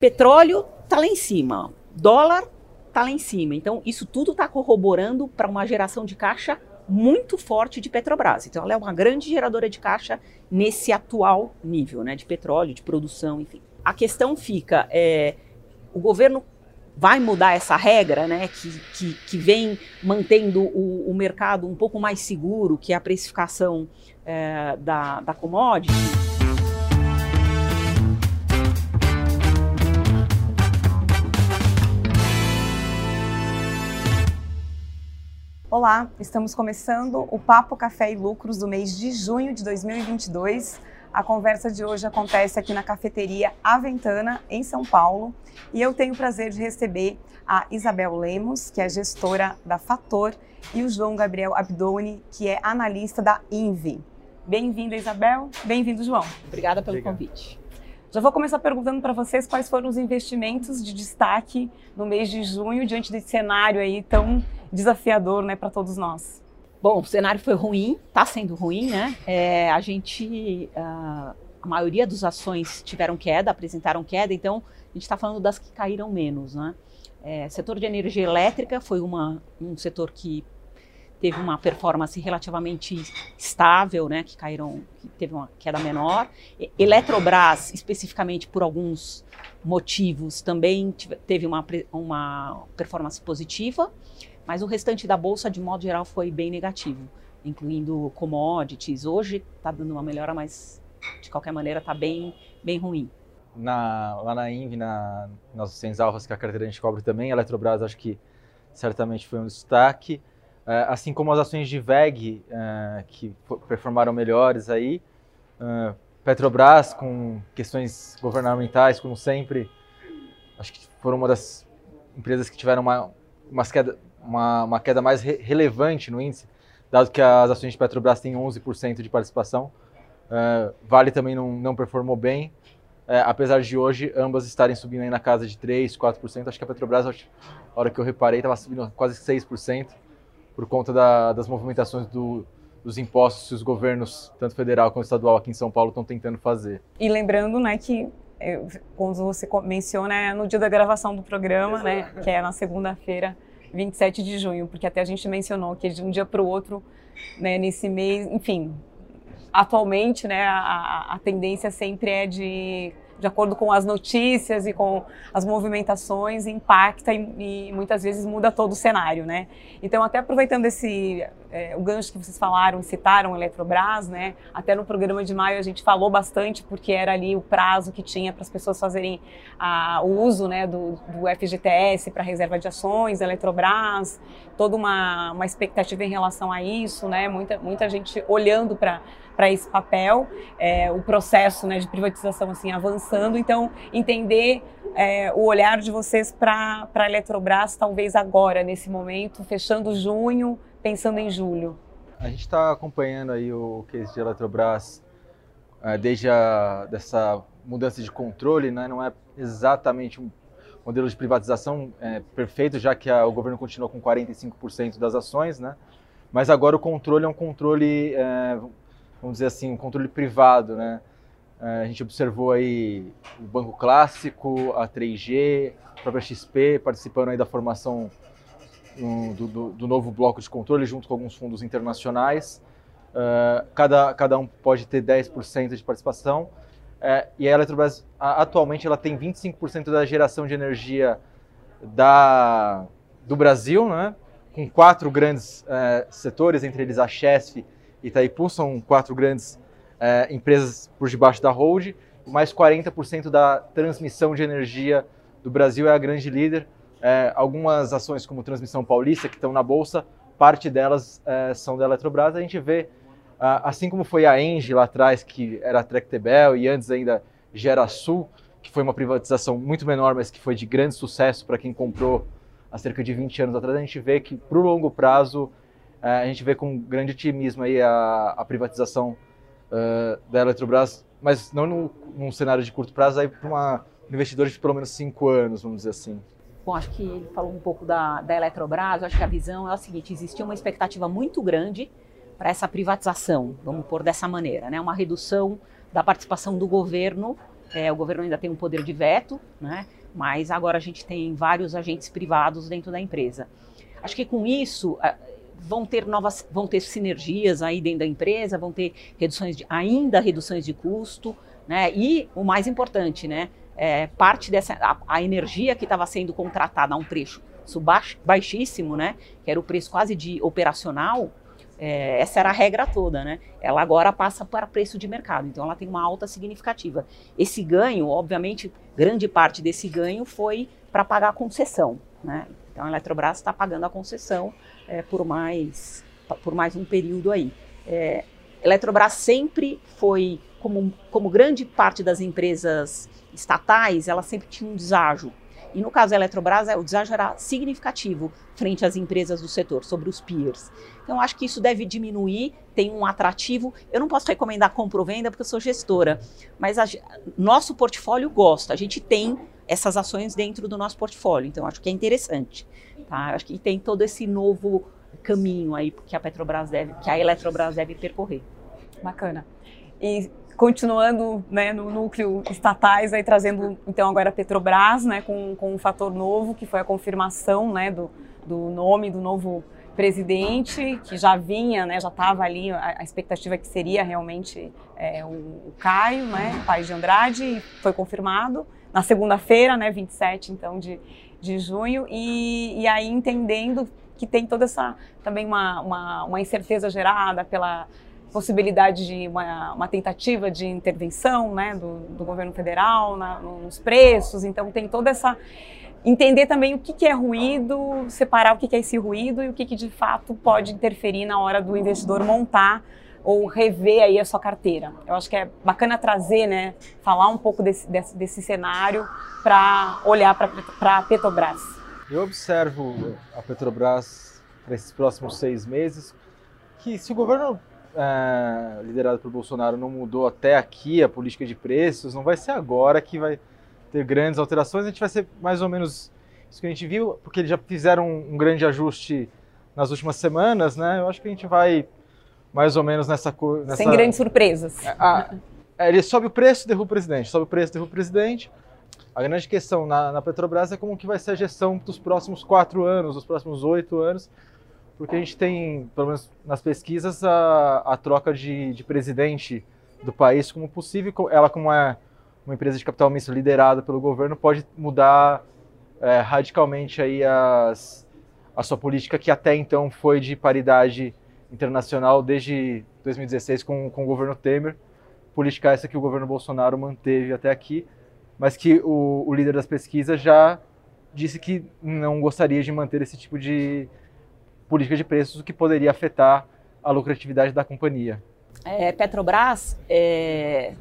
Petróleo está lá em cima, dólar está lá em cima. Então, isso tudo está corroborando para uma geração de caixa muito forte de Petrobras. Então, ela é uma grande geradora de caixa nesse atual nível né, de petróleo, de produção, enfim. A questão fica: é, o governo vai mudar essa regra, né, que, que, que vem mantendo o, o, mercado um pouco mais seguro, que é a precificação é, da, da commodity. Olá, estamos começando o Papo Café e Lucros do mês de junho de 2022. A conversa de hoje acontece aqui na cafeteria Aventana, em São Paulo, e eu tenho o prazer de receber a Isabel Lemos, que é gestora da Fator, e o João Gabriel Abdoni, que é analista da Invi. Bem-vinda, Isabel. Bem-vindo, João. Obrigada pelo Obrigado. convite. Já vou começar perguntando para vocês quais foram os investimentos de destaque no mês de junho, diante desse cenário aí tão desafiador né, para todos nós. Bom, o cenário foi ruim, está sendo ruim, né? É, a gente, uh, a maioria das ações tiveram queda, apresentaram queda, então a gente está falando das que caíram menos, né? É, setor de energia elétrica foi uma, um setor que teve uma performance relativamente estável, né? Que caíram, que teve uma queda menor. Eletrobras, especificamente por alguns motivos, também teve uma, uma performance positiva. Mas o restante da bolsa, de modo geral, foi bem negativo, incluindo commodities. Hoje está dando uma melhora, mas de qualquer maneira está bem, bem ruim. Na, lá na INV, na, nas ações alvas que a carteira a gente cobre também, a Eletrobras acho que certamente foi um destaque. É, assim como as ações de VEG, é, que performaram melhores aí. É, Petrobras, com questões governamentais, como sempre, acho que foram uma das empresas que tiveram uma, uma, queda, uma, uma queda mais re relevante no índice, dado que as ações de Petrobras têm 11% de participação. Uh, vale também não, não performou bem, uh, apesar de hoje ambas estarem subindo aí na casa de 3%, 4%. Acho que a Petrobras, a hora que eu reparei, estava subindo quase 6%, por conta da, das movimentações do, dos impostos que os governos, tanto federal quanto estadual aqui em São Paulo, estão tentando fazer. E lembrando né, que quando você menciona é no dia da gravação do programa, né, que é na segunda-feira, 27 de junho, porque até a gente mencionou que de um dia para o outro, né, nesse mês, enfim, atualmente, né, a, a tendência sempre é de de acordo com as notícias e com as movimentações, impacta e, e muitas vezes muda todo o cenário, né? Então, até aproveitando esse é, o gancho que vocês falaram, citaram Eletrobras, né? Até no programa de maio a gente falou bastante porque era ali o prazo que tinha para as pessoas fazerem a, o uso, né, do, do FGTS para reserva de ações, Eletrobras, toda uma, uma expectativa em relação a isso, né? Muita muita gente olhando para para esse papel, é, o processo né, de privatização assim avançando. Então, entender é, o olhar de vocês para a Eletrobras, talvez agora, nesse momento, fechando junho, pensando em julho. A gente está acompanhando aí o case de Eletrobras é, desde a dessa mudança de controle, né? não é exatamente um modelo de privatização é, perfeito, já que a, o governo continua com 45% das ações, né? mas agora o controle é um controle é, vamos dizer assim, um controle privado, né? É, a gente observou aí o Banco Clássico, a 3G, a própria XP participando aí da formação do, do, do, novo bloco de controle junto com alguns fundos internacionais. Uh, cada, cada um pode ter 10% de participação. Uh, e a Eletrobras, atualmente, ela tem 25% da geração de energia da, do Brasil, né? com quatro grandes uh, setores, entre eles a Chesf Itaipu, são quatro grandes é, empresas por debaixo da hold, mais 40% da transmissão de energia do Brasil é a grande líder. É, algumas ações como Transmissão Paulista, que estão na Bolsa, parte delas é, são da Eletrobras. A gente vê, assim como foi a Engie lá atrás, que era a Tractebel, e antes ainda GeraSul, que foi uma privatização muito menor, mas que foi de grande sucesso para quem comprou há cerca de 20 anos atrás, a gente vê que, para o longo prazo, a gente vê com grande otimismo aí a, a privatização uh, da Eletrobras, mas não no, num cenário de curto prazo, aí para um investidor de pelo menos cinco anos, vamos dizer assim. Bom, acho que ele falou um pouco da, da Eletrobras, acho que a visão é a seguinte, existia uma expectativa muito grande para essa privatização, vamos pôr dessa maneira, né? uma redução da participação do governo É, o governo ainda tem um poder de veto, né? mas agora a gente tem vários agentes privados dentro da empresa. Acho que com isso vão ter novas, vão ter sinergias aí dentro da empresa, vão ter reduções de, ainda reduções de custo, né? E o mais importante, né? É, parte dessa a, a energia que estava sendo contratada a um preço baixíssimo, né? Que era o preço quase de operacional. É, essa era a regra toda, né? Ela agora passa para preço de mercado, então ela tem uma alta significativa. Esse ganho, obviamente, grande parte desse ganho foi para pagar a concessão, né? Então a Eletrobras está pagando a concessão é, por mais por mais um período aí. É, Eletrobras sempre foi como, como grande parte das empresas estatais, ela sempre tinha um deságio. E no caso da Eletrobras, é, o deságio era significativo frente às empresas do setor, sobre os peers. Então, acho que isso deve diminuir, tem um atrativo. Eu não posso recomendar compra ou venda, porque eu sou gestora, mas a, nosso portfólio gosta. A gente tem essas ações dentro do nosso portfólio, então acho que é interessante. Tá? Acho que tem todo esse novo caminho aí que a Petrobras deve, que a Eletrobras deve percorrer. Bacana. E continuando né, no núcleo estatais, aí trazendo então agora a Petrobras, né, com, com um fator novo, que foi a confirmação né, do, do nome do novo presidente, que já vinha, né, já estava ali a, a, expectativa que seria realmente é, o, o, Caio, né, pai de Andrade, e foi confirmado na segunda-feira, né, 27 então de, de junho, e, e aí entendendo que tem toda essa também uma, uma, uma incerteza gerada pela possibilidade de uma, uma tentativa de intervenção né, do, do governo federal na, nos preços, então tem toda essa entender também o que, que é ruído, separar o que, que é esse ruído e o que, que de fato pode interferir na hora do investidor montar ou rever aí a sua carteira. Eu acho que é bacana trazer, né, falar um pouco desse, desse, desse cenário para olhar para a Petrobras. Eu observo a Petrobras para esses próximos seis meses que se o governo é, liderado por Bolsonaro não mudou até aqui a política de preços, não vai ser agora que vai ter grandes alterações, a gente vai ser mais ou menos isso que a gente viu, porque eles já fizeram um, um grande ajuste nas últimas semanas, né? Eu acho que a gente vai mais ou menos nessa coisa. Sem grandes surpresas. É, a, é, ele sobe o preço, derruba o presidente, sobe o preço, derruba o presidente. A grande questão na, na Petrobras é como que vai ser a gestão dos próximos quatro anos, dos próximos oito anos, porque a gente tem, pelo menos nas pesquisas, a, a troca de, de presidente do país como possível. Ela, como é uma empresa de capital misto liderada pelo governo, pode mudar é, radicalmente aí as, a sua política, que até então foi de paridade internacional desde 2016 com, com o governo Temer. Política essa que o governo Bolsonaro manteve até aqui, mas que o, o líder das pesquisas já disse que não gostaria de manter esse tipo de política de preços, o que poderia afetar a lucratividade da companhia. É, Petrobras, é,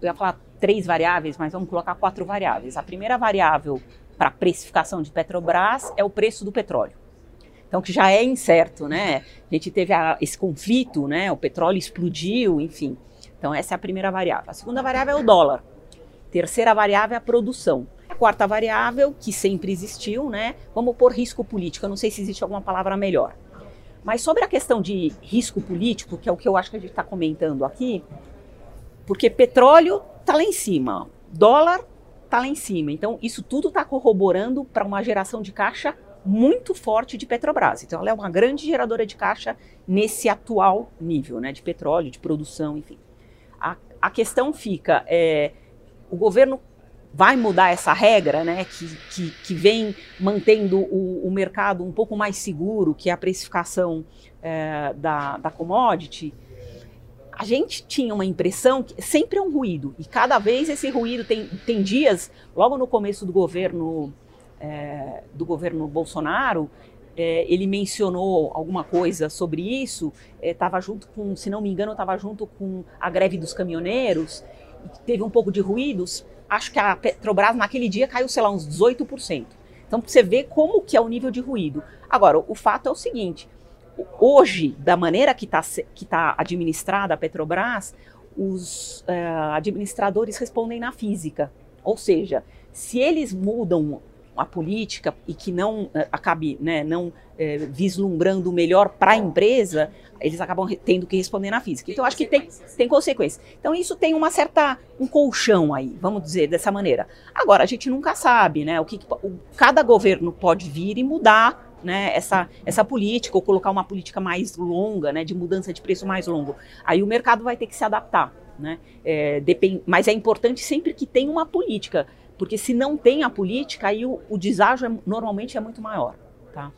eu ia falar três variáveis, mas vamos colocar quatro variáveis. A primeira variável para precificação de Petrobras é o preço do petróleo. Então, que já é incerto, né? A gente teve a, esse conflito, né? O petróleo explodiu, enfim. Então, essa é a primeira variável. A segunda variável é o dólar. Terceira variável é a produção. A quarta variável, que sempre existiu, né? Vamos pôr risco político. Eu não sei se existe alguma palavra melhor. Mas sobre a questão de risco político, que é o que eu acho que a gente está comentando aqui, porque petróleo está lá em cima, dólar está lá em cima. Então, isso tudo está corroborando para uma geração de caixa muito forte de Petrobras. Então, ela é uma grande geradora de caixa nesse atual nível né, de petróleo, de produção, enfim. A, a questão fica: é, o governo vai mudar essa regra, né, que, que, que vem mantendo o, o, mercado um pouco mais seguro, que é a precificação é, da, da commodity, a gente tinha uma impressão que sempre é um ruído, e cada vez esse ruído tem, tem dias, logo no começo do governo, é, do governo Bolsonaro, é, ele mencionou alguma coisa sobre isso, estava é, junto com, se não me engano, estava junto com a greve dos caminhoneiros, teve um pouco de ruídos, acho que a Petrobras naquele dia caiu, sei lá, uns 18%. Então você vê como que é o nível de ruído. Agora, o fato é o seguinte, hoje, da maneira que está que tá administrada a Petrobras, os uh, administradores respondem na física. Ou seja, se eles mudam a política e que não é, acabe né, não é, vislumbrando o melhor para a empresa, eles acabam tendo que responder na física. Então, acho que tem, tem consequência. Então, isso tem uma certa, um colchão aí, vamos dizer dessa maneira. Agora, a gente nunca sabe, né, o que, o, cada governo pode vir e mudar né, essa, essa política, ou colocar uma política mais longa, né, de mudança de preço mais longo. Aí o mercado vai ter que se adaptar. Né? É, depend... Mas é importante sempre que tenha uma política, porque se não tem a política, aí o, o deságio é, normalmente é muito maior. Tá?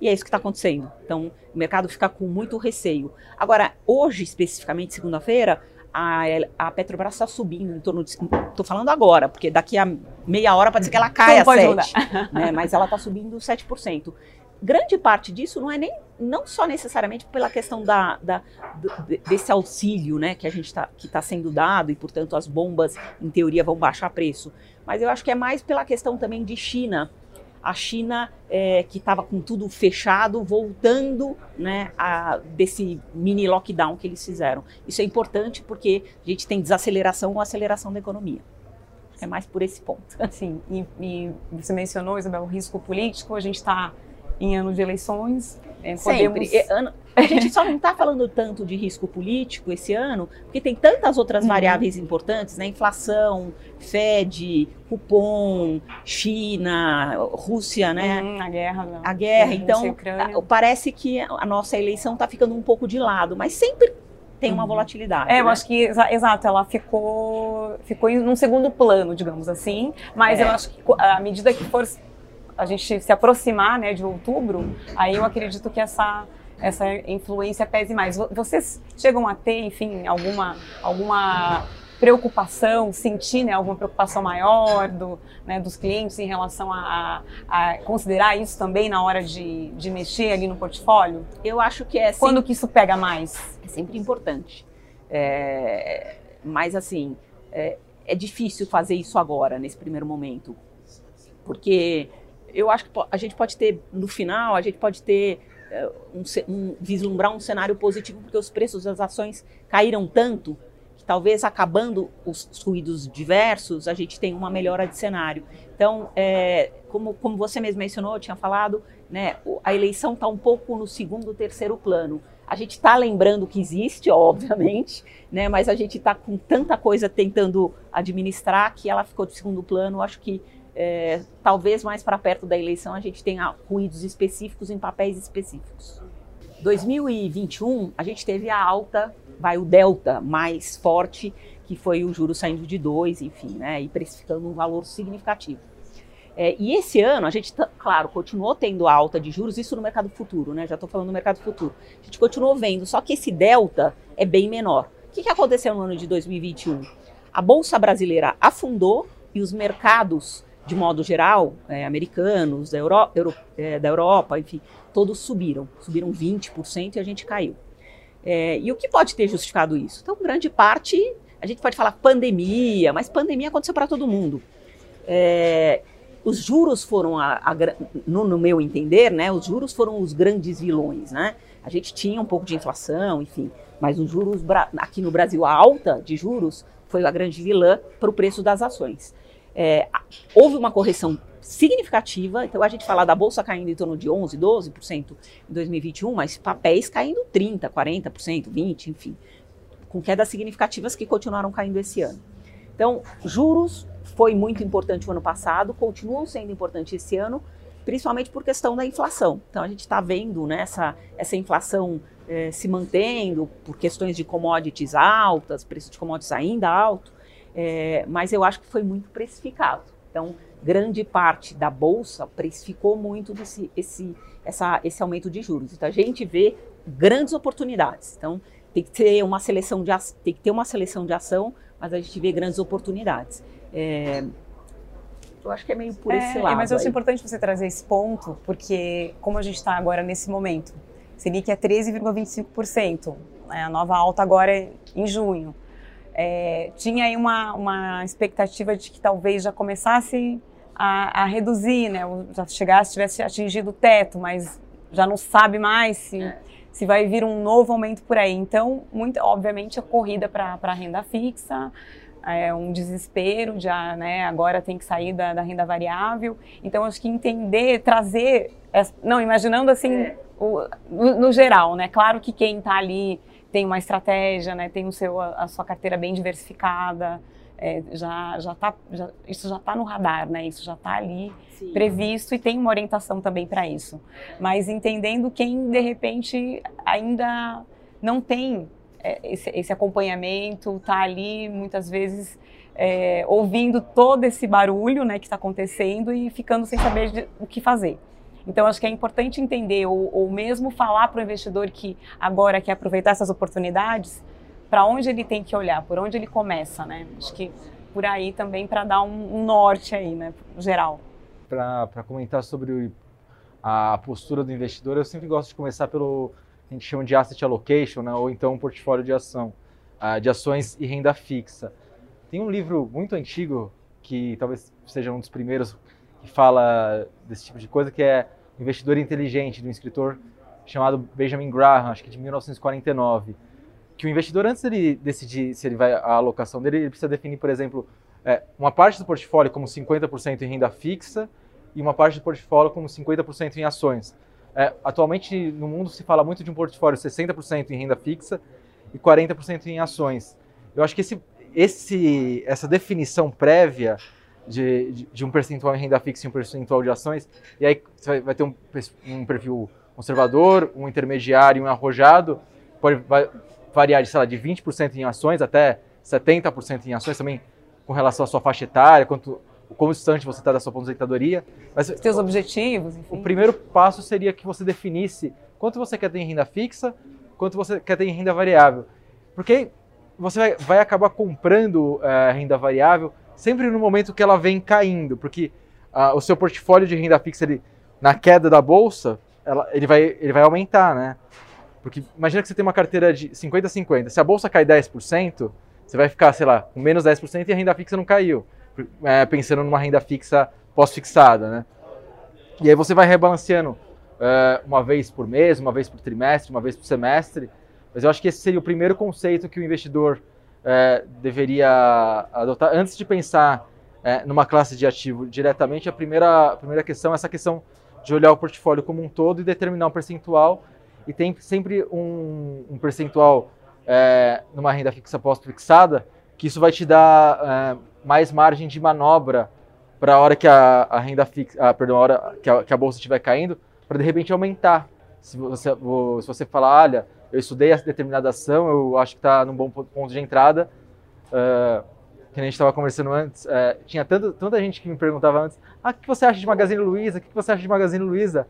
E é isso que está acontecendo. Então, o mercado fica com muito receio. Agora, hoje, especificamente, segunda-feira, a, a Petrobras está subindo em torno de. Estou falando agora, porque daqui a meia hora pode ser que ela caia a 7%. Né, mas ela está subindo 7%. Grande parte disso não é nem não só necessariamente pela questão da, da desse auxílio né, que a gente está que está sendo dado e, portanto, as bombas, em teoria, vão baixar preço. Mas eu acho que é mais pela questão também de China a China, é, que estava com tudo fechado, voltando né, a, desse mini lockdown que eles fizeram. Isso é importante porque a gente tem desaceleração ou aceleração da economia. É mais por esse ponto. Sim, e, e você mencionou, Isabel, o risco político. A gente está em ano de eleições. É, podemos... Sempre. É, a gente só não está falando tanto de risco político esse ano, porque tem tantas outras uhum. variáveis importantes, né? Inflação, Fed, cupom, China, Rússia, né? Uhum, a guerra. A guerra. Então, parece que a nossa eleição está ficando um pouco de lado, mas sempre tem uma uhum. volatilidade. É, né? eu acho que, exato, ela ficou, ficou em um segundo plano, digamos assim, mas é. eu acho que à medida que for a gente se aproximar né, de outubro, aí eu acredito que essa, essa influência pese mais. Vocês chegam a ter, enfim, alguma, alguma preocupação, sentir né, alguma preocupação maior do, né, dos clientes em relação a, a, a, considerar isso também na hora de, de mexer ali no portfólio? Eu acho que é. Quando que isso pega mais? É sempre importante. É, mas assim, é, é difícil fazer isso agora, nesse primeiro momento. Porque eu acho que a gente pode ter, no final, a gente pode ter eh, um, um, vislumbrar um cenário positivo, porque os preços das ações caíram tanto que talvez acabando os, os ruídos diversos, a gente tem uma melhora de cenário. Então, é, como, como você mesmo mencionou, tinha falado, né, a eleição está um pouco no segundo, terceiro plano. A gente está lembrando que existe, obviamente, né, mas a gente está com tanta coisa tentando administrar que ela ficou de segundo plano. Acho que é, talvez mais para perto da eleição a gente tenha ruídos específicos em papéis específicos. 2021 a gente teve a alta, vai o delta mais forte, que foi o juro saindo de 2, enfim, né, e precificando um valor significativo. É, e esse ano a gente, claro, continuou tendo alta de juros, isso no mercado futuro, né? Já estou falando no mercado futuro. A gente continuou vendo, só que esse delta é bem menor. O que, que aconteceu no ano de 2021? A bolsa brasileira afundou e os mercados de modo geral, é, americanos, da, Euro, Euro, é, da Europa, enfim, todos subiram. Subiram 20% e a gente caiu. É, e o que pode ter justificado isso? Então, grande parte, a gente pode falar pandemia, mas pandemia aconteceu para todo mundo. É, os juros foram, a, a, no, no, meu entender, né, os juros foram os grandes vilões. Né? A gente tinha um pouco de inflação, enfim, mas os juros, aqui no Brasil, a alta de juros foi a grande vilã para o preço das ações. É, houve uma correção significativa, então a gente fala da bolsa caindo em torno de 11, 12% em 2021, mas papéis caindo 30, 40%, 20, enfim, com quedas significativas que continuaram caindo esse ano. Então, juros foi muito importante o ano passado, continuam sendo importantes esse ano, principalmente por questão da inflação. Então, a gente está vendo né, essa, essa inflação eh, se mantendo por questões de commodities altas, preço de commodities ainda alto, é, mas eu acho que foi muito precificado. Então, grande parte da bolsa precificou muito desse, esse, essa, esse aumento de juros. Então, a gente vê grandes oportunidades. Então, tem que ter uma seleção de, tem que ter uma seleção de ação, mas a gente vê grandes oportunidades. É, eu acho que é meio por é, esse lado. Mas eu acho aí. importante você trazer esse ponto, porque como a gente está agora nesse momento, Selic é 13,25%, né, a nova alta agora é em junho. É, tinha aí uma, uma expectativa de que talvez já começasse a, a reduzir, né? Já chegasse, tivesse atingido o teto, mas já não sabe mais se, é. se vai vir um novo aumento por aí. Então, muito, obviamente, a corrida para a renda fixa, é, um desespero de ah, né, agora tem que sair da, da, renda variável. Então, acho que entender, trazer, não, imaginando assim, é. o, no, no, geral, né? Claro que quem está ali tem uma estratégia, né, tem o seu, a, a sua carteira bem diversificada, é, já, já tá, já, isso já está no radar, né? Isso já está ali Sim. previsto e tem uma orientação também para isso. Mas entendendo quem de repente ainda não tem é, esse, esse acompanhamento, está ali muitas vezes é, ouvindo todo esse barulho né, que está acontecendo e ficando sem saber de, o que fazer. Então, acho que é importante entender, ou, ou mesmo falar para o investidor que agora quer aproveitar essas oportunidades, para onde ele tem que olhar, por onde ele começa, né? Acho que por aí também para dar um, um, norte aí, né, geral. Para comentar sobre a postura do investidor, eu sempre gosto de começar pelo a gente chama de asset allocation, né, ou então um portfólio de ação, uh, de ações e renda fixa. Tem um livro muito antigo que talvez seja um dos primeiros que fala desse tipo de coisa, que é Investidor Inteligente, de um escritor chamado Benjamin Graham, acho que de 1949. Que o investidor, antes dele decidir se ele vai a alocação dele, ele precisa definir, por exemplo, é, uma parte do portfólio como 50% em renda fixa e uma parte do portfólio como 50% em ações. É, atualmente no mundo se fala muito de um portfólio 60% em renda fixa e 40% em ações. Eu acho que esse, esse, essa definição prévia de, de, de, um percentual em renda fixa e um percentual de ações, e aí você vai, ter um, um perfil conservador, um intermediário e um arrojado, pode variar de, sei lá, de 20% em ações até 70% em ações também com relação à sua faixa etária, quanto o quão distante você está da sua aposentadoria. Mas, Os seus objetivos, enfim. O primeiro passo seria que você definisse quanto você quer ter em renda fixa, quanto você quer ter em renda variável. Porque você vai, vai acabar comprando uh, renda variável sempre no momento que ela vem caindo, porque uh, o seu portfólio de renda fixa, ele, na queda da bolsa, ela, ele, vai, ele vai aumentar, né? Porque imagina que você tem uma carteira de 50 a 50. Se a bolsa cai 10%, você vai ficar, sei lá, com menos 10% e a renda fixa não caiu é, pensando numa renda fixa pós-fixada, né? E aí você vai rebalanceando é, uma vez por mês, uma vez por trimestre, uma vez por semestre. Mas eu acho que esse seria o primeiro conceito que o investidor é, deveria adotar antes de pensar é, numa classe de ativo diretamente. A primeira, a primeira questão é essa questão de olhar o portfólio como um todo e determinar um percentual. E tem sempre um, um percentual é, numa renda fixa pós-fixada, que isso vai te dar é, mais margem de manobra para a hora que a, a renda fixa, ah, perdão, a hora que a, que a bolsa estiver caindo, para de repente aumentar. Se você, se você falar, olha, eu estudei essa determinada ação, eu acho que está num bom ponto de entrada, uh, que a gente estava conversando antes, uh, tinha tanta, tanta gente que me perguntava antes, ah, o que você acha de Magazine Luiza? O que você acha de Magazine Luiza?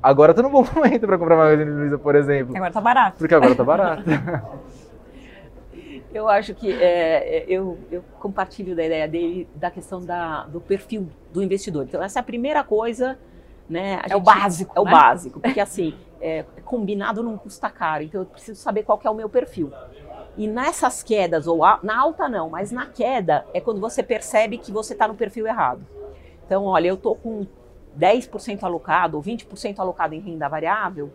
Agora está num bom momento para comprar Magazine Luiza, por exemplo. Agora está barato. Porque agora está barato. Eu acho que é, eu, eu, compartilho da ideia dele da questão da, do perfil do investidor. Então, essa é a primeira coisa. Né, é gente, o básico. É o né? básico, porque assim, é, combinado não custa caro. Então, eu preciso saber qual é o meu perfil. E nessas quedas, ou a, na alta não, mas na queda, é quando você percebe que você está no perfil errado. Então, olha, eu estou com 10% alocado ou 20% alocado em renda variável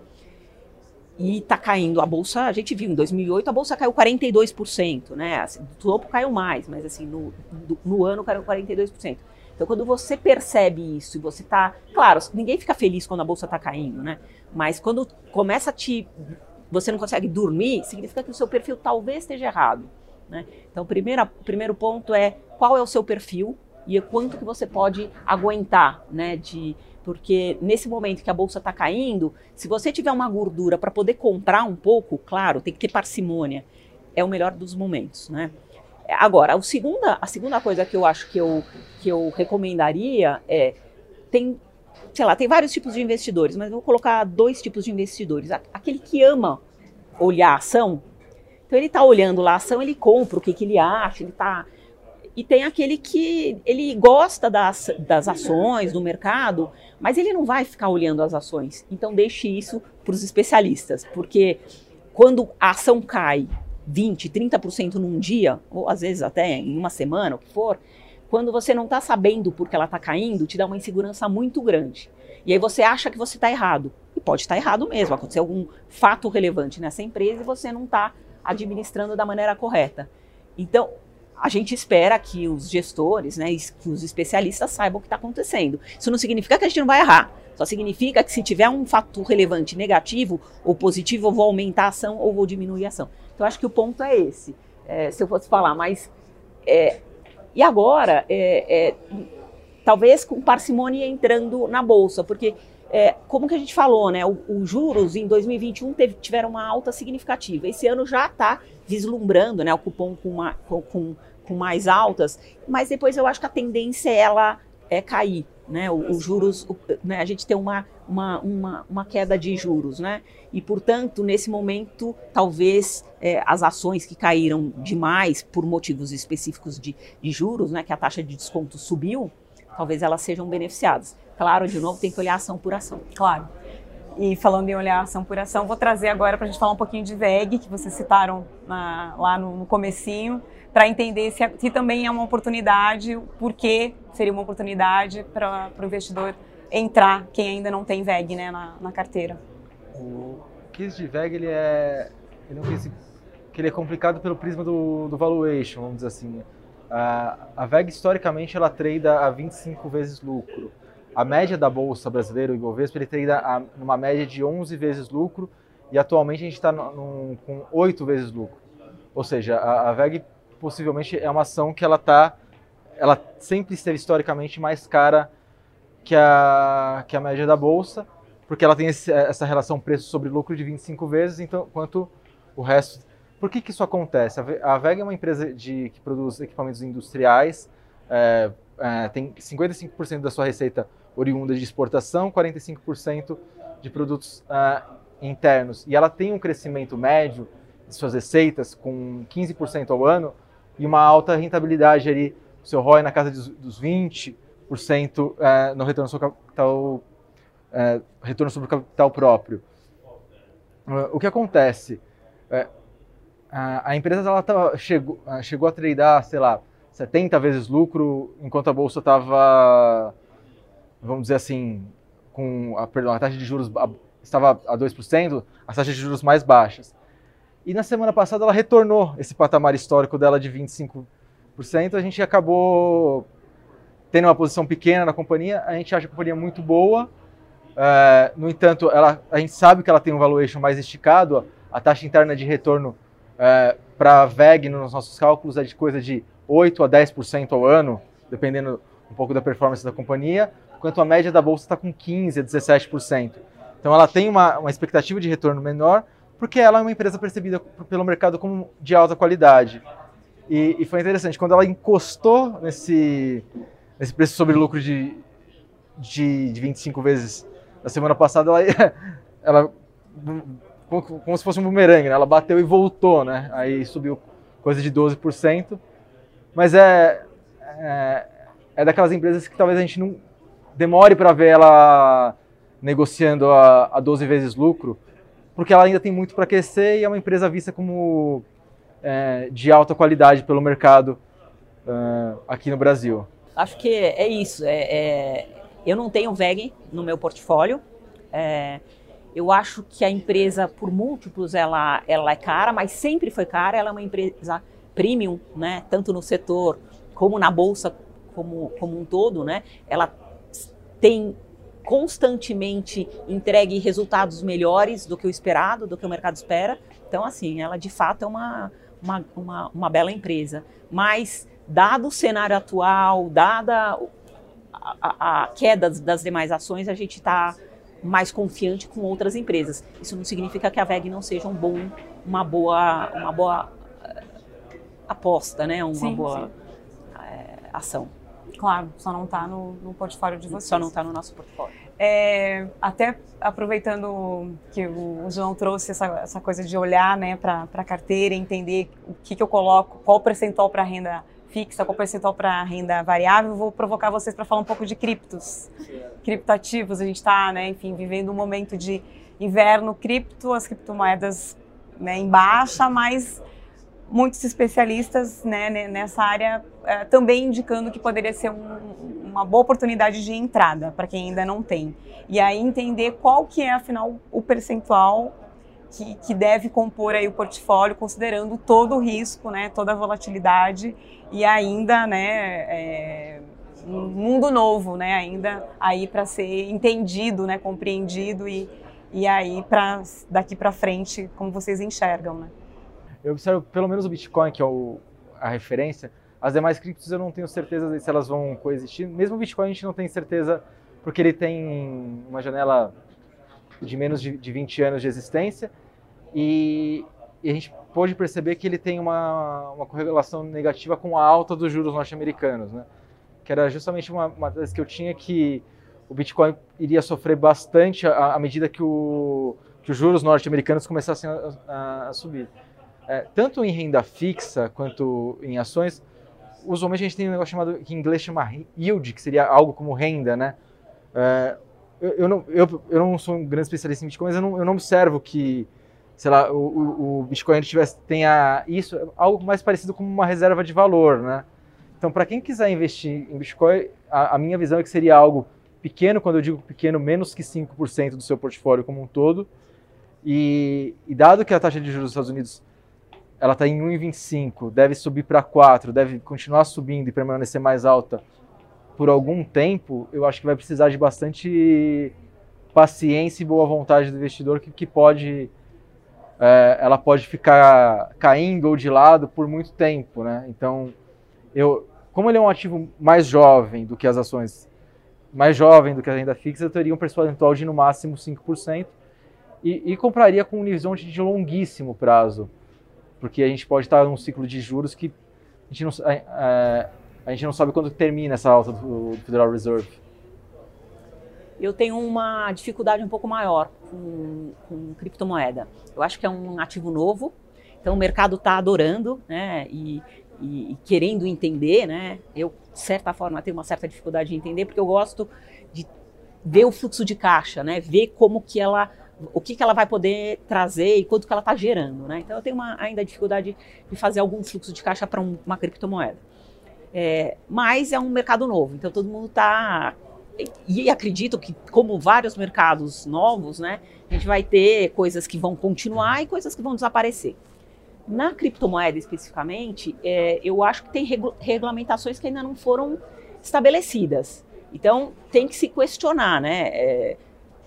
e está caindo a bolsa, a gente viu em 2008 a bolsa caiu 42%, né? Assim, do topo caiu mais, mas assim, no, do, no ano caiu 42%. Então, quando você percebe isso e você está. Claro, ninguém fica feliz quando a bolsa está caindo, né? Mas quando começa a te. Você não consegue dormir, significa que o seu perfil talvez esteja errado. Né? Então, o primeiro, primeiro ponto é qual é o seu perfil e quanto que você pode aguentar né, de, porque nesse momento que a bolsa está caindo, se você tiver uma gordura para poder comprar um pouco, claro, tem que ter parcimônia. É o melhor dos momentos, né? Agora, a segunda, a segunda coisa que eu acho que eu, que eu recomendaria é tem, sei lá, tem vários tipos de investidores, mas eu vou colocar dois tipos de investidores. Aquele que ama olhar a ação, então ele está olhando lá a ação, ele compra o que, que ele acha, ele está e tem aquele que ele gosta das, das ações, do mercado, mas ele não vai ficar olhando as ações. Então deixe isso para os especialistas, porque quando a ação cai 20, 30% num dia, ou às vezes até em uma semana, o que for, quando você não está sabendo por que ela está caindo, te dá uma insegurança muito grande. E aí você acha que você está errado. E pode estar tá errado mesmo, acontecer algum fato relevante nessa empresa e você não está administrando da maneira correta. Então, a gente espera que os gestores, né, que os especialistas saibam o que está acontecendo. Isso não significa que a gente não vai errar. Só significa que se tiver um fator relevante negativo ou positivo, eu vou aumentar a ação ou vou diminuir a ação. Então, acho que o ponto é esse. É, se eu fosse falar, mas. É, e agora, é, é talvez com parcimônia entrando na bolsa, porque é, como que a gente falou, né? Os juros em 2021 teve, tiveram uma alta significativa. Esse ano já está vislumbrando, né? O cupom com, uma, com, com, mais altas, mas depois eu acho que a tendência é ela é cair, né? Os juros, né? A gente tem uma, uma, uma, uma, queda de juros, né? E portanto, nesse momento, talvez é, as ações que caíram demais por motivos específicos de, de juros, né? Que a taxa de desconto subiu, talvez elas sejam beneficiadas. Claro, de novo, tem que olhar ação por ação. Claro. E falando em olhar ação por ação, vou trazer agora para a gente falar um pouquinho de VEG, que vocês citaram na, lá no, no comecinho, para entender se, se, também é uma oportunidade, por que seria uma oportunidade para o investidor entrar, quem ainda não tem VEG né, na, na carteira. O case de VEG, ele é, ele é um case que ele é complicado pelo prisma do, do valuation, vamos dizer assim. A, a VEG, historicamente, ela trada a 25 vezes lucro. A média da Bolsa Brasileira, o Ibovespa, ele trada numa média de 11 vezes lucro e atualmente a gente está com 8 vezes lucro. Ou seja, a, a VEG possivelmente é uma ação que ela tá, ela sempre esteve historicamente mais cara que a, que a média da Bolsa, porque ela tem esse, essa relação preço sobre lucro de 25 vezes, então, quanto o resto. Por que, que isso acontece? A VEG é uma empresa de, que produz equipamentos industriais, é, é, tem 55% da sua receita oriunda de exportação, 45% de produtos uh, internos. E ela tem um crescimento médio de suas receitas com 15% ao ano e uma alta rentabilidade ali, o seu ROI na casa dos 20% uh, no retorno sobre capital, uh, retorno sobre capital próprio. O que acontece? É, a empresa ela chegou, chegou a tradear, sei lá, 70 vezes lucro, enquanto a bolsa estava vamos dizer assim, com a, perdão, a taxa de juros estava a 2%, as taxas de juros mais baixas. E na semana passada ela retornou esse patamar histórico dela de 25%. A gente acabou tendo uma posição pequena na companhia, a gente acha a companhia muito boa. É, no entanto, ela, a gente sabe que ela tem um valuation mais esticado, a taxa interna de retorno é, para a VEG nos nossos cálculos é de coisa de 8 a 10% ao ano, dependendo um pouco da performance da companhia enquanto a média da bolsa está com 15% a 17%. Então ela tem uma, uma expectativa de retorno menor, porque ela é uma empresa percebida pelo mercado como de alta qualidade. E, e foi interessante, quando ela encostou nesse, nesse preço sobre lucro de, de, de 25 vezes na semana passada, ela, ela como se fosse um bumerangue, né? ela bateu e voltou, né? aí subiu coisa de 12%. Mas é, é, é daquelas empresas que talvez a gente não, demore para ver ela negociando a, a 12 vezes lucro, porque ela ainda tem muito para crescer e é uma empresa vista como é, de alta qualidade pelo mercado uh, aqui no Brasil. Acho que é isso. É, é, eu não tenho VEG no meu portfólio. É, eu acho que a empresa, por múltiplos, ela, ela é cara, mas sempre foi cara. Ela é uma empresa premium, né? tanto no setor como na bolsa como, como um todo. Né? Ela tem constantemente entregue resultados melhores do que o esperado, do que o mercado espera. Então, assim, ela de fato é uma, uma, uma, uma bela empresa. Mas, dado o cenário atual, dada a, a, a queda das demais ações, a gente está mais confiante com outras empresas. Isso não significa que a VEG não seja um bom, uma boa, uma boa uh, aposta, né? Uma sim, boa sim. Uh, ação. Claro, só não está no, no, portfólio de vocês. Só não está no nosso portfólio. É, até aproveitando que o João trouxe essa, essa coisa de olhar né, para a carteira, entender o que, que eu coloco, qual o percentual para renda fixa, qual o percentual para renda variável, vou provocar vocês para falar um pouco de criptos, criptoativos. A gente está, né, enfim, vivendo um momento de inverno cripto, as criptomoedas né, em baixa, mas muitos especialistas né, nessa área é, também indicando que poderia ser um, uma boa oportunidade de entrada para quem ainda não tem. E aí entender qual que é, afinal, o percentual que, que, deve compor aí o portfólio, considerando todo o risco, né, toda a volatilidade e ainda, né, é, um mundo novo, né, ainda aí para ser entendido, né, compreendido e, e aí daqui para frente como vocês enxergam, né? Eu observo pelo menos o Bitcoin que é o, a referência. As demais criptos eu não tenho certeza se elas vão coexistir. Mesmo o Bitcoin a gente não tem certeza porque ele tem uma janela de menos de, de 20 anos de existência e, e, a gente pôde perceber que ele tem uma, uma correlação negativa com a alta dos juros norte-americanos, né? que era justamente uma, uma tese que eu tinha que o Bitcoin iria sofrer bastante à, à medida que, o, que os juros norte-americanos começassem a, a, a subir. É, tanto em renda fixa quanto em ações, usualmente a gente tem um negócio chamado que em inglês chama yield, que seria algo como renda, né? É, eu, eu, não, eu, eu não sou um grande especialista em Bitcoin, mas eu não, eu não observo que, sei lá, o, o Bitcoin tivesse, tenha isso, algo mais parecido com uma reserva de valor, né? Então, para quem quiser investir em Bitcoin, a, a, minha visão é que seria algo pequeno, quando eu digo pequeno, menos que 5% do seu portfólio como um todo. E, e dado que a taxa de juros dos Estados Unidos ela está em 1,25, deve subir para 4, deve continuar subindo e permanecer mais alta por algum tempo, eu acho que vai precisar de bastante paciência e boa vontade do investidor que, que pode é, ela pode ficar caindo ou de lado por muito tempo, né? Então, eu, como ele é um ativo mais jovem do que as ações, mais jovem do que a renda fixa, eu teria um percentual de no máximo 5% e, e compraria com um horizonte de longuíssimo prazo, porque a gente pode estar num ciclo de juros que a gente não, é, a gente não sabe quando termina essa alta do Federal Reserve. Eu tenho uma dificuldade um pouco maior com, com criptomoeda. Eu acho que é um ativo novo, então o mercado está adorando, né? E, e, e, querendo entender, né? Eu, de certa forma, tenho uma certa dificuldade de entender, porque eu gosto de ver o fluxo de caixa, né? Ver como que ela, o que, que ela vai poder trazer e quanto que ela está gerando, né? Então eu tenho uma, ainda dificuldade de fazer algum fluxo de caixa para um, uma criptomoeda. É, mas é um mercado novo, então todo mundo está. E acredito que, como vários mercados novos, né, a gente vai ter coisas que vão continuar e coisas que vão desaparecer. Na criptomoeda especificamente, é, eu acho que tem regu regulamentações que ainda não foram estabelecidas. Então tem que se questionar, né? É,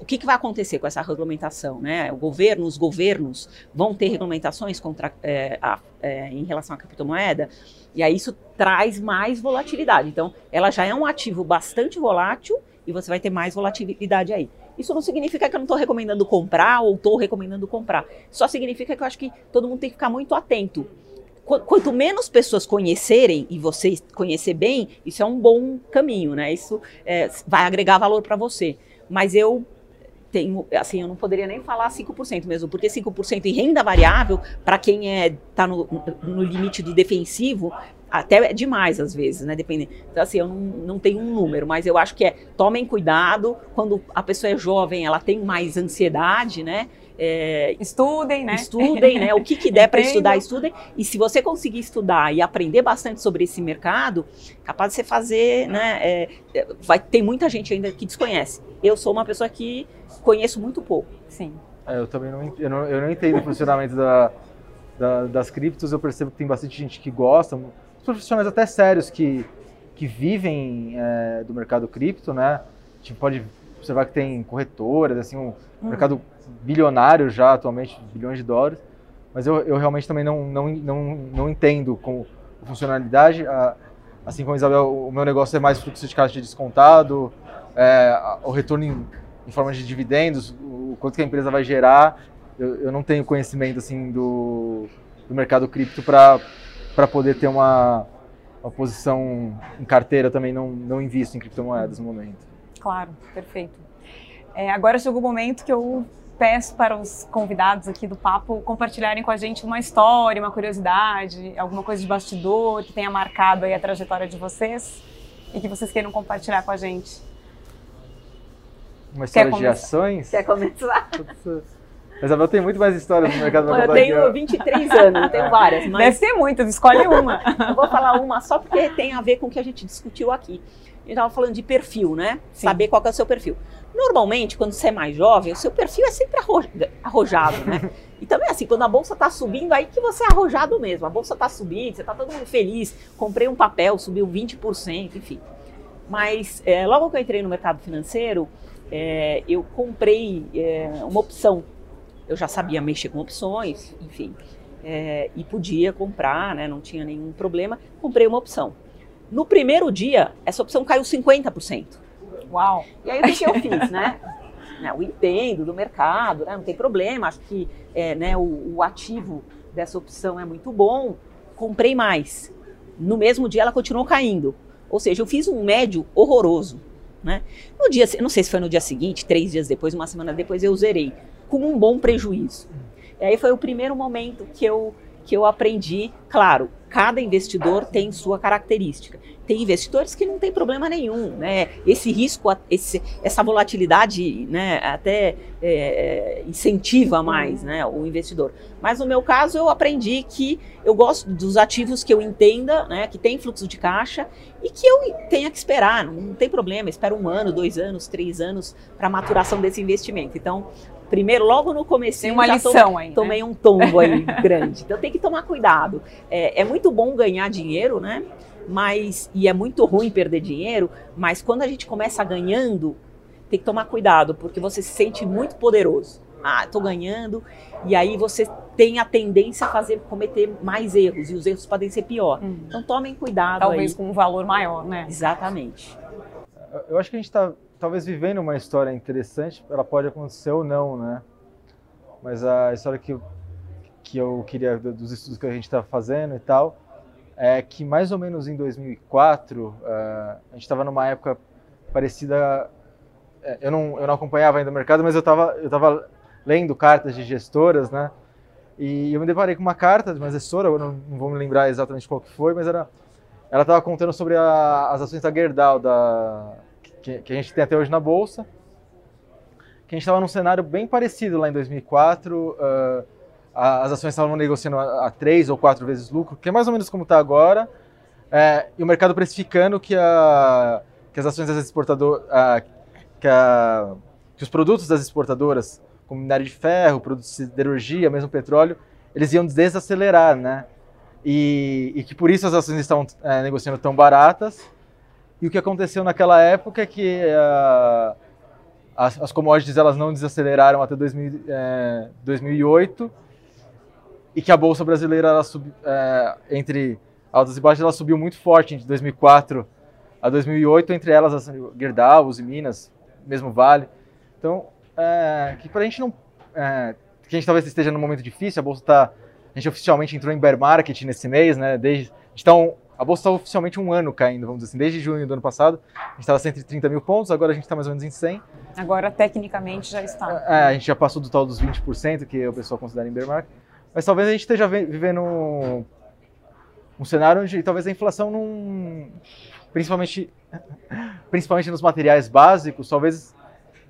o que, que, vai acontecer com essa regulamentação? Né? O governo, os governos vão ter regulamentações contra, é, a, é, em relação à criptomoeda? E aí isso traz mais volatilidade. Então, ela já é um ativo bastante volátil e você vai ter mais volatilidade aí. Isso não significa que eu não estou recomendando comprar ou estou recomendando comprar. Só significa que eu acho que todo mundo tem que ficar muito atento. Quanto menos pessoas conhecerem e você conhecer bem, isso é um bom caminho, né? Isso é, vai agregar valor para você. Mas eu assim, eu não poderia nem falar 5% mesmo, porque 5% em renda variável, para quem é tá no, no limite do defensivo, até é demais às vezes, né? Dependendo. Então, assim, eu não, não tenho um número, mas eu acho que é tomem cuidado quando a pessoa é jovem, ela tem mais ansiedade, né? É, estudem, né? Estudem, né? O que, que der para estudar, estudem. E se você conseguir estudar e aprender bastante sobre esse mercado, capaz de você fazer, né? É, vai ter muita gente ainda que desconhece. Eu sou uma pessoa que conheço muito pouco. Sim. É, eu também não, eu não, eu não entendo o funcionamento da, da, das criptos. Eu percebo que tem bastante gente que gosta, profissionais até sérios que, que vivem é, do mercado cripto, né? A gente pode observar que tem corretoras, assim, um hum. mercado bilionário já atualmente, bilhões de dólares. Mas eu, eu realmente também não, não, não, não entendo como funcionalidade. assim como a Isabel, o meu negócio é mais fluxo de caixa de descontado, é, o retorno em em forma de dividendos, o quanto que a empresa vai gerar. Eu, eu não tenho conhecimento assim do, do mercado cripto para poder ter uma, uma posição em carteira. Também não, não invisto em criptomoedas no momento. Claro, perfeito. É, agora chegou o momento que eu peço para os convidados aqui do papo compartilharem com a gente uma história, uma curiosidade, alguma coisa de bastidor que tenha marcado aí a trajetória de vocês e que vocês queiram compartilhar com a gente. Uma história de ações? Quer começar? A Isabel tem muito mais histórias no mercado Eu tenho 23 anos, eu tenho várias. Mas... Deve ter muitas, escolhe uma. eu vou falar uma só porque tem a ver com o que a gente discutiu aqui. gente estava falando de perfil, né? Sim. Saber qual é o seu perfil. Normalmente, quando você é mais jovem, o seu perfil é sempre arrojado, né? E também assim, quando a bolsa está subindo, aí que você é arrojado mesmo. A bolsa está subindo, você está todo mundo feliz. Comprei um papel, subiu 20%, enfim. Mas é, logo que eu entrei no mercado financeiro, é, eu comprei é, uma opção. Eu já sabia mexer com opções, enfim, é, e podia comprar, né, não tinha nenhum problema. Comprei uma opção. No primeiro dia, essa opção caiu 50%. Uau! E aí o que, eu fiz, né? Eu entendo do mercado, né? não tem problema, acho que é, né, o, o ativo dessa opção é muito bom. Comprei mais. No mesmo dia ela continuou caindo. Ou seja, eu fiz um médio horroroso. Né? No dia, não sei se foi no dia seguinte, três dias depois, uma semana depois, eu zerei, com um bom prejuízo. E aí foi o primeiro momento que eu, que eu aprendi, claro, cada investidor tem sua característica. Tem investidores que não tem problema nenhum, né? Esse risco, esse, essa volatilidade, né, até é, incentiva mais, né, o investidor. Mas no meu caso, eu aprendi que eu gosto dos ativos que eu entenda, né, que tem fluxo de caixa e que eu tenha que esperar. Não, tem problema, espero um ano, dois anos, três anos para a maturação desse investimento. Então, primeiro, logo no começo, tem uma lição tomei, aí, né? tomei um tombo aí grande. Então tem que tomar cuidado. É, é, muito bom ganhar dinheiro, né? Mas e é muito ruim perder dinheiro. Mas quando a gente começa ganhando, tem que tomar cuidado porque você se sente muito poderoso. Ah, estou ganhando e aí você tem a tendência a fazer cometer mais erros e os erros podem ser pior. Hum. Então tomem cuidado. Talvez aí. com um valor maior, né? Exatamente. Eu acho que a gente está talvez vivendo uma história interessante, ela pode acontecer ou não, né? Mas a história que eu, que eu queria, dos estudos que a gente está fazendo e tal, é que mais ou menos em 2004, uh, eh, a gente estava numa época parecida. Eh, eu não, eu não acompanhava ainda o mercado, mas eu estava eu tava lendo cartas de gestoras, né? E eu me deparei com uma carta de uma gestora, eu não, não vou me lembrar exatamente qual que foi, mas era, ela estava contando sobre a, as ações da Gerdau, da, que, que a gente tem até hoje na Bolsa, que a gente estava num cenário bem parecido lá em 2004, uh, as ações estavam negociando a, a, três ou quatro vezes lucro, que é mais ou menos como está agora, é, e o mercado precificando que, a, que as ações das exportadoras, que, que os produtos das exportadoras, como minério de ferro, produtos de siderurgia, mesmo petróleo, eles iam desacelerar, né? E, e que por isso as ações estavam é, negociando tão baratas, e o que aconteceu naquela época é que uh, as, as, commodities elas não desaceleraram até 2000, é, 2008 e que a bolsa brasileira ela é, entre altas e baixas ela subiu muito forte de 2004 a 2008 entre elas as Gerdau, Uzi Minas, mesmo Vale. Então que para a gente não que a gente talvez esteja num momento difícil, a bolsa está a gente oficialmente entrou em bear market nesse mês, né? Desde então a bolsa está oficialmente um ano caindo, vamos dizer assim. Desde junho do ano passado, a gente estava 130 mil pontos, agora a gente está mais ou menos em 100. Agora, tecnicamente, já está. É, a gente já passou do tal dos 20%, que o pessoal considera em bear market. Mas talvez a gente esteja vivendo um, um cenário onde talvez a inflação não... Principalmente, principalmente nos materiais básicos, talvez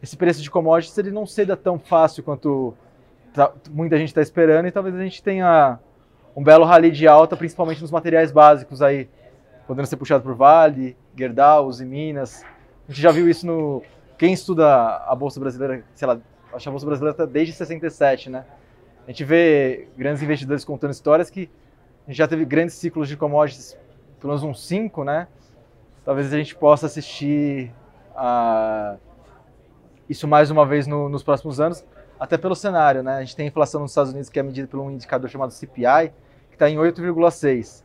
esse preço de commodities ele não ceda tão fácil quanto muita gente está esperando e talvez a gente tenha um belo rally de alta, principalmente nos materiais básicos aí, podendo ser puxado por Vale, Gerdau, e Minas. A gente já viu isso no. Quem estuda a Bolsa Brasileira, sei lá, acho que a Bolsa Brasileira está desde 67, né? A gente vê grandes investidores contando histórias que a gente já teve grandes ciclos de commodities, pelo menos uns 5, né? Talvez a gente possa assistir a isso mais uma vez no, nos próximos anos, até pelo cenário, né? A gente tem inflação nos Estados Unidos que é medida por um indicador chamado CPI, está em 8,6%.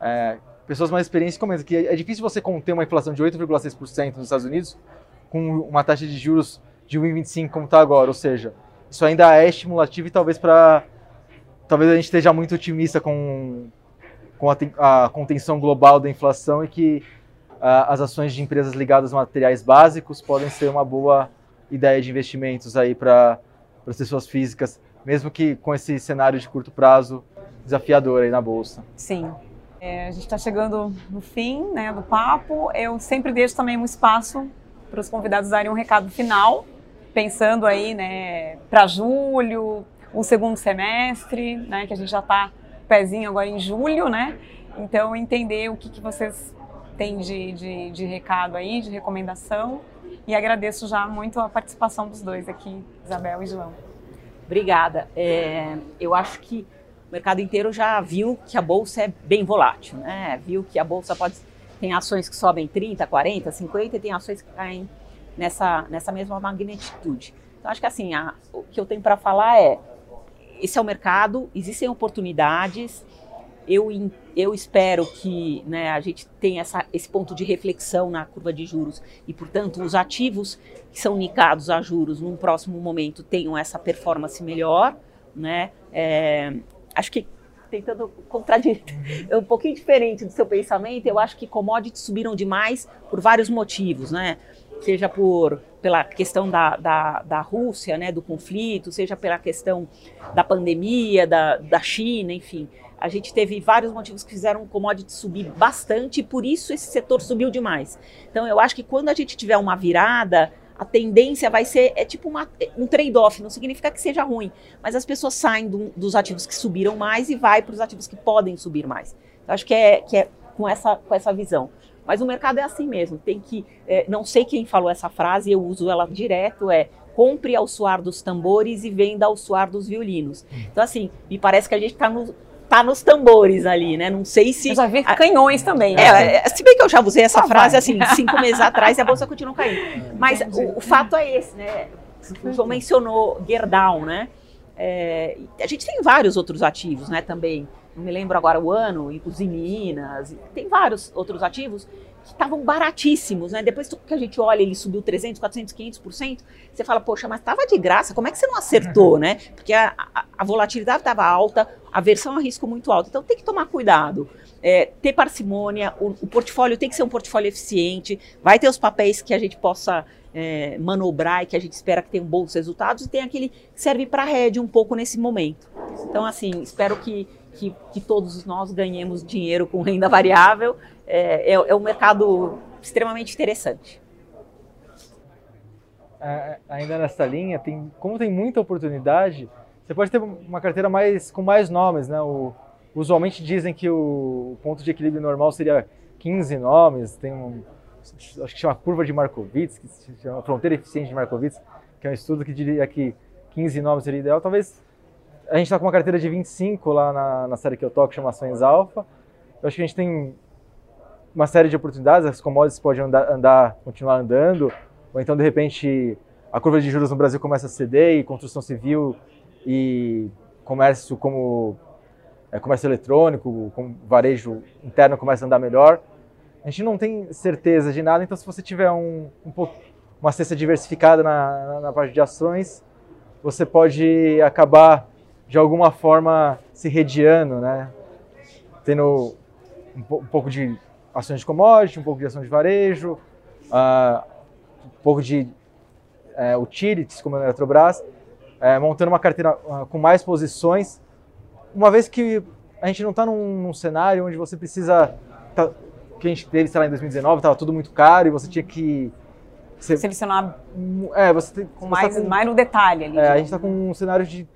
É, pessoas mais experientes comentam que é difícil você conter uma inflação de 8,6% nos Estados Unidos com uma taxa de juros de 1,25 como está agora, ou seja, isso ainda é estimulativo e talvez para talvez a gente esteja muito otimista com, com a, a contenção global da inflação e que as ações de empresas ligadas a materiais básicos podem ser uma boa ideia de investimentos aí para as pessoas físicas, mesmo que com esse cenário de curto prazo desafiador aí na bolsa. Sim. É, a gente está chegando no fim né, do papo. Eu sempre deixo também um espaço para os convidados darem um recado final, pensando aí né, para julho, o segundo semestre, né, que a gente já está pezinho agora em julho, né? Então entender o que, que vocês tem de, de, de recado aí, de recomendação. E agradeço já muito a participação dos dois aqui, Isabel e João. Obrigada. É, eu acho que mercado inteiro já viu que a bolsa é bem volátil, né? Viu que a bolsa pode tem ações que sobem 30, 40, 50 e tem ações que caem nessa, nessa mesma magnitude. Então acho que assim, a, o que eu tenho para falar é esse é o mercado, existem oportunidades. Eu, eu espero que né, a gente tenha essa, esse ponto de reflexão na curva de juros e, portanto, os ativos que são nicados a juros num próximo momento tenham essa performance melhor. Né? É, acho que tentando contradizer, é um pouquinho diferente do seu pensamento. Eu acho que commodities subiram demais por vários motivos, né? Seja por pela questão da, da, da Rússia, né, do conflito, seja pela questão da pandemia, da, da China, enfim. A gente teve vários motivos que fizeram o commodity subir bastante e por isso esse setor subiu demais. Então eu acho que quando a gente tiver uma virada, a tendência vai ser, é tipo uma, um trade-off, não significa que seja ruim, mas as pessoas saem do, dos ativos que subiram mais e vai para os ativos que podem subir mais. Eu acho que é, que é com, essa, com essa visão. Mas o mercado é assim mesmo, tem que, é, não sei quem falou essa frase, eu uso ela direto, é compre ao suar dos tambores e venda ao suar dos violinos. Então assim, me parece que a gente está no, tá nos tambores ali, né? Não sei se. Eu já vi canhões também. Né? É, é, se bem que eu já usei essa ah, frase vai. assim, cinco meses atrás e a bolsa continua caindo. Mas o, o, fato é esse, né? O João mencionou Gerdau, né? É, a gente tem vários outros ativos, né? Também. Não me lembro agora o ano, em Minas, tem vários outros ativos que estavam baratíssimos, né? Depois que a gente olha, ele subiu 300, 400, 500%, você fala, poxa, mas estava de graça, como é que você não acertou, né? Porque a, a, a volatilidade estava alta, a versão a risco muito alta, então tem que tomar cuidado. É, ter parcimônia, o, o, portfólio tem que ser um portfólio eficiente, vai ter os papéis que a gente possa é, manobrar e que a gente espera que tenham bons resultados, e tem aquele que serve para rede um pouco nesse momento. Então, assim, espero que, que, que todos nós ganhemos dinheiro com renda variável é, é, é um mercado extremamente interessante. É, ainda nessa linha, tem, como tem muita oportunidade, você pode ter uma carteira mais, com mais nomes, né? O, usualmente dizem que o ponto de equilíbrio normal seria 15 nomes, tem um, acho que chama curva de Markowitz, que chama fronteira eficiente de Markowitz, que é um estudo que diria que 15 nomes seria ideal. Talvez a gente está com uma carteira de 25 lá na, na série que eu toco, chama Ações Alfa. Eu acho que a gente tem uma série de oportunidades, as commodities podem andar, andar, continuar andando, ou então de repente a curva de juros no Brasil começa a ceder e construção civil e comércio como é, comércio eletrônico, como varejo interno começa a andar melhor. A gente não tem certeza de nada, então se você tiver um, um pouco, uma cesta diversificada na, na, na parte de ações, você pode acabar de alguma forma se rediando, né? Tendo um, um pouco de ações de commodity, um pouco de ação de varejo, uh, um pouco de uh, utilities, como a Eletrobras, uh, montando uma carteira uh, com mais posições, uma vez que a gente não está num, num, cenário onde você precisa. Tá, que a gente teve, sei lá, em 2019, estava tudo muito caro e você tinha que. Você, Selecionar. É, você tem. Com mais, tá com, mais no detalhe ali. É, a gente está com um cenário de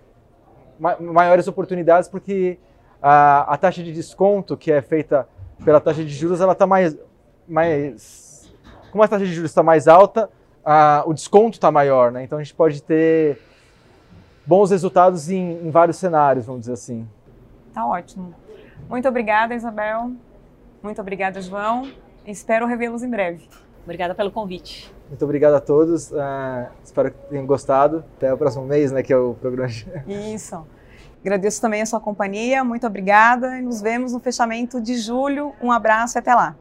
maiores oportunidades porque a, a taxa de desconto que é feita pela taxa de juros, ela está mais, mais. Como a taxa de juros está mais alta, a, o desconto está maior, né? Então a gente pode ter bons resultados em, em vários cenários, vamos dizer assim. Tá ótimo. Muito obrigada, Isabel. Muito obrigada, João. Espero revê-los em breve. Obrigada pelo convite. Muito obrigado a todos. Uh, espero que tenham gostado. Até o próximo mês, né, que é o programa. Isso. Agradeço também a sua companhia, muito obrigada e nos vemos no fechamento de julho. Um abraço e até lá.